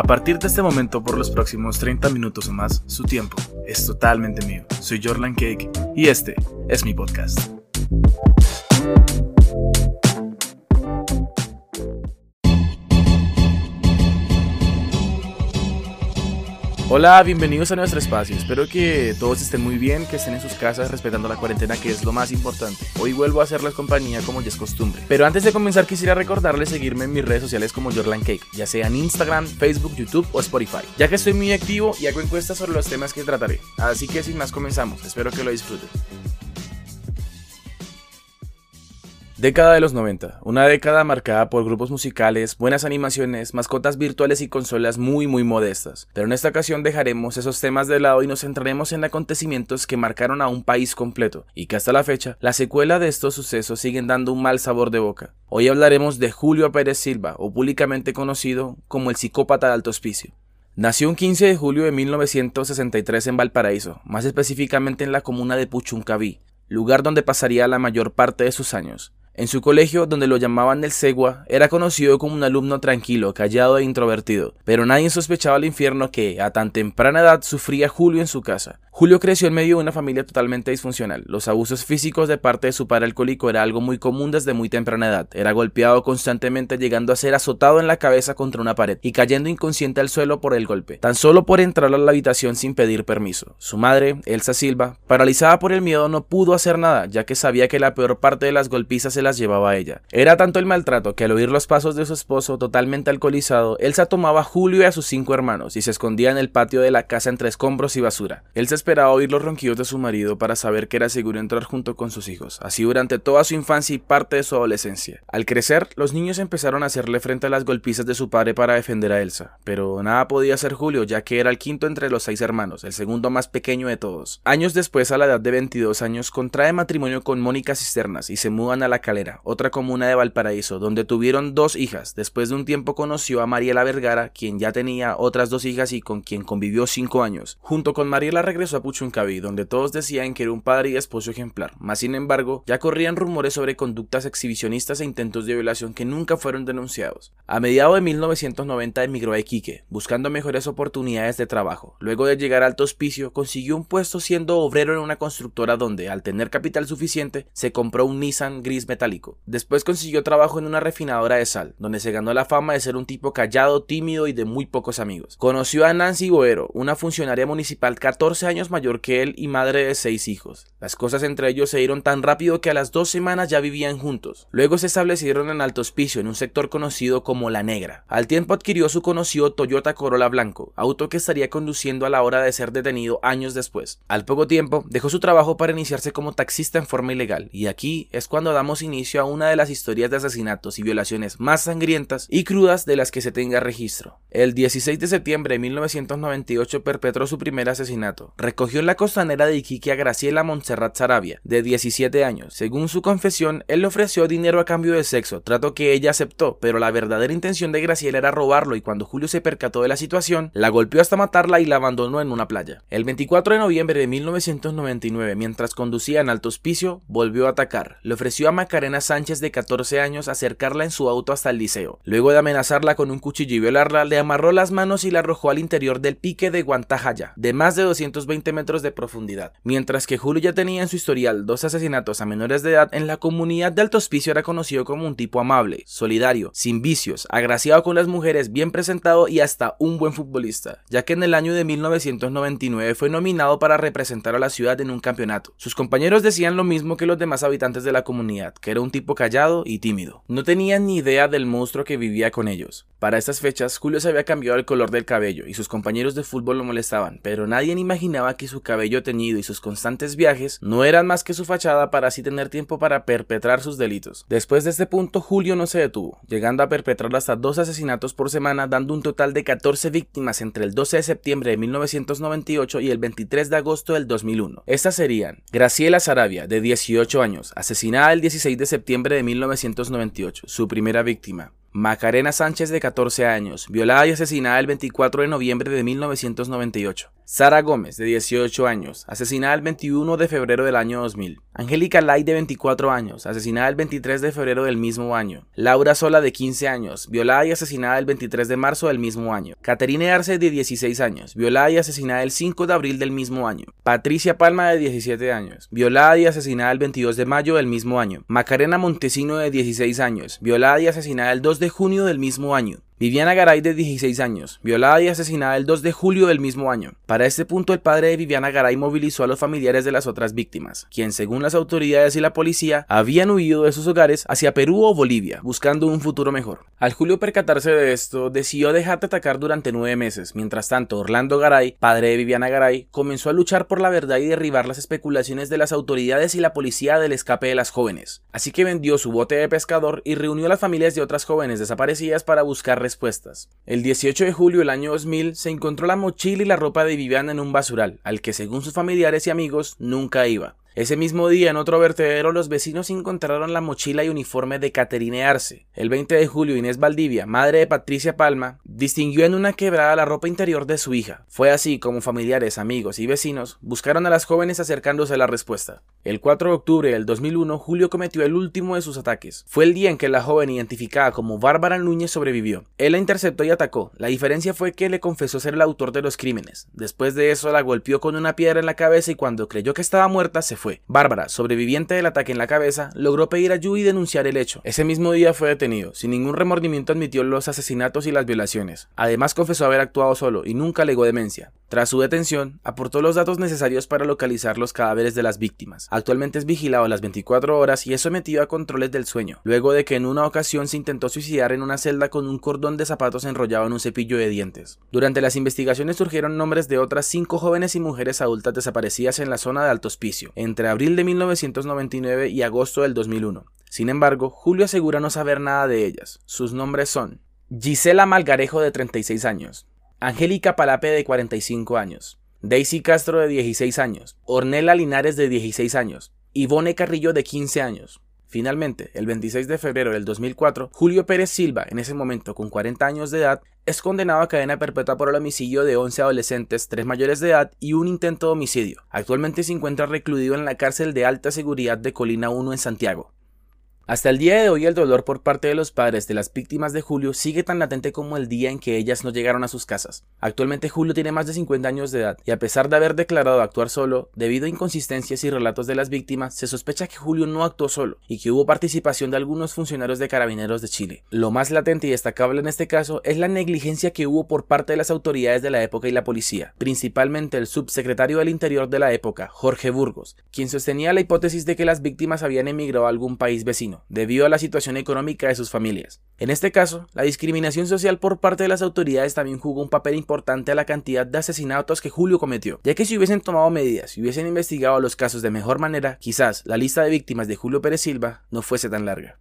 A partir de este momento, por los próximos 30 minutos o más, su tiempo es totalmente mío. Soy Jorlan Cake y este es mi podcast. Hola, bienvenidos a nuestro espacio. Espero que todos estén muy bien, que estén en sus casas respetando la cuarentena, que es lo más importante. Hoy vuelvo a hacerles compañía como ya es costumbre. Pero antes de comenzar, quisiera recordarles seguirme en mis redes sociales como Jorlan Cake, ya sea en Instagram, Facebook, YouTube o Spotify, ya que estoy muy activo y hago encuestas sobre los temas que trataré. Así que sin más comenzamos, espero que lo disfruten. Década de los 90, una década marcada por grupos musicales, buenas animaciones, mascotas virtuales y consolas muy muy modestas. Pero en esta ocasión dejaremos esos temas de lado y nos centraremos en acontecimientos que marcaron a un país completo y que hasta la fecha, la secuela de estos sucesos siguen dando un mal sabor de boca. Hoy hablaremos de Julio Pérez Silva, o públicamente conocido como el psicópata de alto hospicio. Nació un 15 de julio de 1963 en Valparaíso, más específicamente en la comuna de Puchuncaví, lugar donde pasaría la mayor parte de sus años. En su colegio, donde lo llamaban el Segua, era conocido como un alumno tranquilo, callado e introvertido, pero nadie sospechaba al infierno que, a tan temprana edad, sufría Julio en su casa. Julio creció en medio de una familia totalmente disfuncional. Los abusos físicos de parte de su padre alcohólico era algo muy común desde muy temprana edad. Era golpeado constantemente llegando a ser azotado en la cabeza contra una pared y cayendo inconsciente al suelo por el golpe, tan solo por entrar a la habitación sin pedir permiso. Su madre, Elsa Silva, paralizada por el miedo, no pudo hacer nada, ya que sabía que la peor parte de las golpizas se llevaba a ella. Era tanto el maltrato que al oír los pasos de su esposo totalmente alcoholizado, Elsa tomaba a Julio y a sus cinco hermanos y se escondía en el patio de la casa entre escombros y basura. Elsa esperaba oír los ronquidos de su marido para saber que era seguro entrar junto con sus hijos, así durante toda su infancia y parte de su adolescencia. Al crecer, los niños empezaron a hacerle frente a las golpizas de su padre para defender a Elsa, pero nada podía hacer Julio, ya que era el quinto entre los seis hermanos, el segundo más pequeño de todos. Años después, a la edad de 22 años, contrae matrimonio con Mónica Cisternas y se mudan a La Calera, otra comuna de Valparaíso, donde tuvieron dos hijas. Después de un tiempo conoció a Mariela Vergara, quien ya tenía otras dos hijas y con quien convivió cinco años. Junto con Mariela regresó a Puchunca donde todos decían que era un padre y esposo ejemplar, mas sin embargo ya corrían rumores sobre conductas exhibicionistas e intentos de violación que nunca fueron denunciados. A mediados de 1990 emigró a Iquique, buscando mejores oportunidades de trabajo. Luego de llegar al Hospicio, consiguió un puesto siendo obrero en una constructora donde, al tener capital suficiente, se compró un Nissan gris metálico. Después consiguió trabajo en una refinadora de sal, donde se ganó la fama de ser un tipo callado, tímido y de muy pocos amigos. Conoció a Nancy Boero, una funcionaria municipal 14 años mayor que él y madre de seis hijos. Las cosas entre ellos se dieron tan rápido que a las dos semanas ya vivían juntos. Luego se establecieron en Alto Hospicio, en un sector conocido como La Negra. Al tiempo adquirió su conocido Toyota Corolla blanco, auto que estaría conduciendo a la hora de ser detenido años después. Al poco tiempo, dejó su trabajo para iniciarse como taxista en forma ilegal, y aquí es cuando damos inicio a una de las historias de asesinatos y violaciones más sangrientas y crudas de las que se tenga registro. El 16 de septiembre de 1998 perpetró su primer asesinato. Recogió en la costanera de Iquique a Graciela Montserrat Sarabia, de 17 años. Según su confesión, él le ofreció dinero a cambio de sexo, trato que ella aceptó, pero la verdadera intención de Graciela era robarlo y cuando Julio se percató de la situación, la golpeó hasta matarla y la abandonó en una playa. El 24 de noviembre de 1999, mientras conducía en Alto Hospicio, volvió a atacar. Le ofreció a Macarena Sánchez de 14 años acercarla en su auto hasta el liceo. Luego de amenazarla con un cuchillo y violarla, le amarró las manos y la arrojó al interior del pique de Guantajaya, de más de 220 metros de profundidad. Mientras que Julio ya tenía en su historial dos asesinatos a menores de edad, en la comunidad de Alto Hospicio era conocido como un tipo amable, solidario, sin vicios, agraciado con las mujeres, bien presentado y hasta un buen futbolista, ya que en el año de 1999 fue nominado para representar a la ciudad en un campeonato. Sus compañeros decían lo mismo que los demás habitantes de la comunidad, que era un tipo callado y tímido. No tenían ni idea del monstruo que vivía con ellos. Para estas fechas, Julio se había cambiado el color del cabello y sus compañeros de fútbol lo molestaban, pero nadie imaginaba que su cabello teñido y sus constantes viajes no eran más que su fachada para así tener tiempo para perpetrar sus delitos. Después de este punto, Julio no se detuvo, llegando a perpetrar hasta dos asesinatos por semana, dando un total de 14 víctimas entre el 12 de septiembre de 1998 y el 23 de agosto del 2001. Estas serían Graciela Sarabia, de 18 años, asesinada el 16 de septiembre de 1998, su primera víctima. Macarena Sánchez de 14 años, violada y asesinada el 24 de noviembre de 1998. Sara Gómez, de 18 años, asesinada el 21 de febrero del año 2000. Angélica Lai, de 24 años, asesinada el 23 de febrero del mismo año. Laura Sola, de 15 años, violada y asesinada el 23 de marzo del mismo año. Caterine Arce, de 16 años, violada y asesinada el 5 de abril del mismo año. Patricia Palma, de 17 años, violada y asesinada el 22 de mayo del mismo año. Macarena Montesino, de 16 años, violada y asesinada el 2 de junio del mismo año. Viviana Garay, de 16 años, violada y asesinada el 2 de julio del mismo año. Para este punto, el padre de Viviana Garay movilizó a los familiares de las otras víctimas, quien, según las autoridades y la policía, habían huido de sus hogares hacia Perú o Bolivia, buscando un futuro mejor. Al Julio percatarse de esto, decidió dejar de atacar durante nueve meses. Mientras tanto, Orlando Garay, padre de Viviana Garay, comenzó a luchar por la verdad y derribar las especulaciones de las autoridades y la policía del escape de las jóvenes. Así que vendió su bote de pescador y reunió a las familias de otras jóvenes desaparecidas para buscar respuestas. El 18 de julio del año 2000 se encontró la mochila y la ropa de Viviana en un basural, al que según sus familiares y amigos nunca iba. Ese mismo día, en otro vertedero, los vecinos encontraron la mochila y uniforme de Caterine Arce. El 20 de julio, Inés Valdivia, madre de Patricia Palma, distinguió en una quebrada la ropa interior de su hija. Fue así como familiares, amigos y vecinos buscaron a las jóvenes acercándose a la respuesta. El 4 de octubre del 2001, Julio cometió el último de sus ataques. Fue el día en que la joven identificada como Bárbara Núñez sobrevivió. Él la interceptó y atacó. La diferencia fue que le confesó ser el autor de los crímenes. Después de eso, la golpeó con una piedra en la cabeza y cuando creyó que estaba muerta, se fue. Bárbara, sobreviviente del ataque en la cabeza, logró pedir ayuda y denunciar el hecho. Ese mismo día fue detenido. Sin ningún remordimiento admitió los asesinatos y las violaciones. Además confesó haber actuado solo y nunca alegó demencia. Tras su detención, aportó los datos necesarios para localizar los cadáveres de las víctimas. Actualmente es vigilado a las 24 horas y es sometido a controles del sueño, luego de que en una ocasión se intentó suicidar en una celda con un cordón de zapatos enrollado en un cepillo de dientes. Durante las investigaciones surgieron nombres de otras cinco jóvenes y mujeres adultas desaparecidas en la zona de Alto Hospicio, entre abril de 1999 y agosto del 2001. Sin embargo, Julio asegura no saber nada de ellas. Sus nombres son Gisela Malgarejo de 36 años, Angélica Palape de 45 años, Daisy Castro de 16 años, Ornella Linares de 16 años, Ivone Carrillo de 15 años. Finalmente, el 26 de febrero del 2004, Julio Pérez Silva, en ese momento con 40 años de edad, es condenado a cadena perpetua por el homicidio de 11 adolescentes, 3 mayores de edad y un intento de homicidio. Actualmente se encuentra recluido en la cárcel de alta seguridad de Colina 1 en Santiago. Hasta el día de hoy el dolor por parte de los padres de las víctimas de Julio sigue tan latente como el día en que ellas no llegaron a sus casas. Actualmente Julio tiene más de 50 años de edad y a pesar de haber declarado actuar solo, debido a inconsistencias y relatos de las víctimas, se sospecha que Julio no actuó solo y que hubo participación de algunos funcionarios de carabineros de Chile. Lo más latente y destacable en este caso es la negligencia que hubo por parte de las autoridades de la época y la policía, principalmente el subsecretario del Interior de la época, Jorge Burgos, quien sostenía la hipótesis de que las víctimas habían emigrado a algún país vecino debido a la situación económica de sus familias. En este caso, la discriminación social por parte de las autoridades también jugó un papel importante a la cantidad de asesinatos que Julio cometió, ya que si hubiesen tomado medidas y hubiesen investigado los casos de mejor manera, quizás la lista de víctimas de Julio Pérez Silva no fuese tan larga.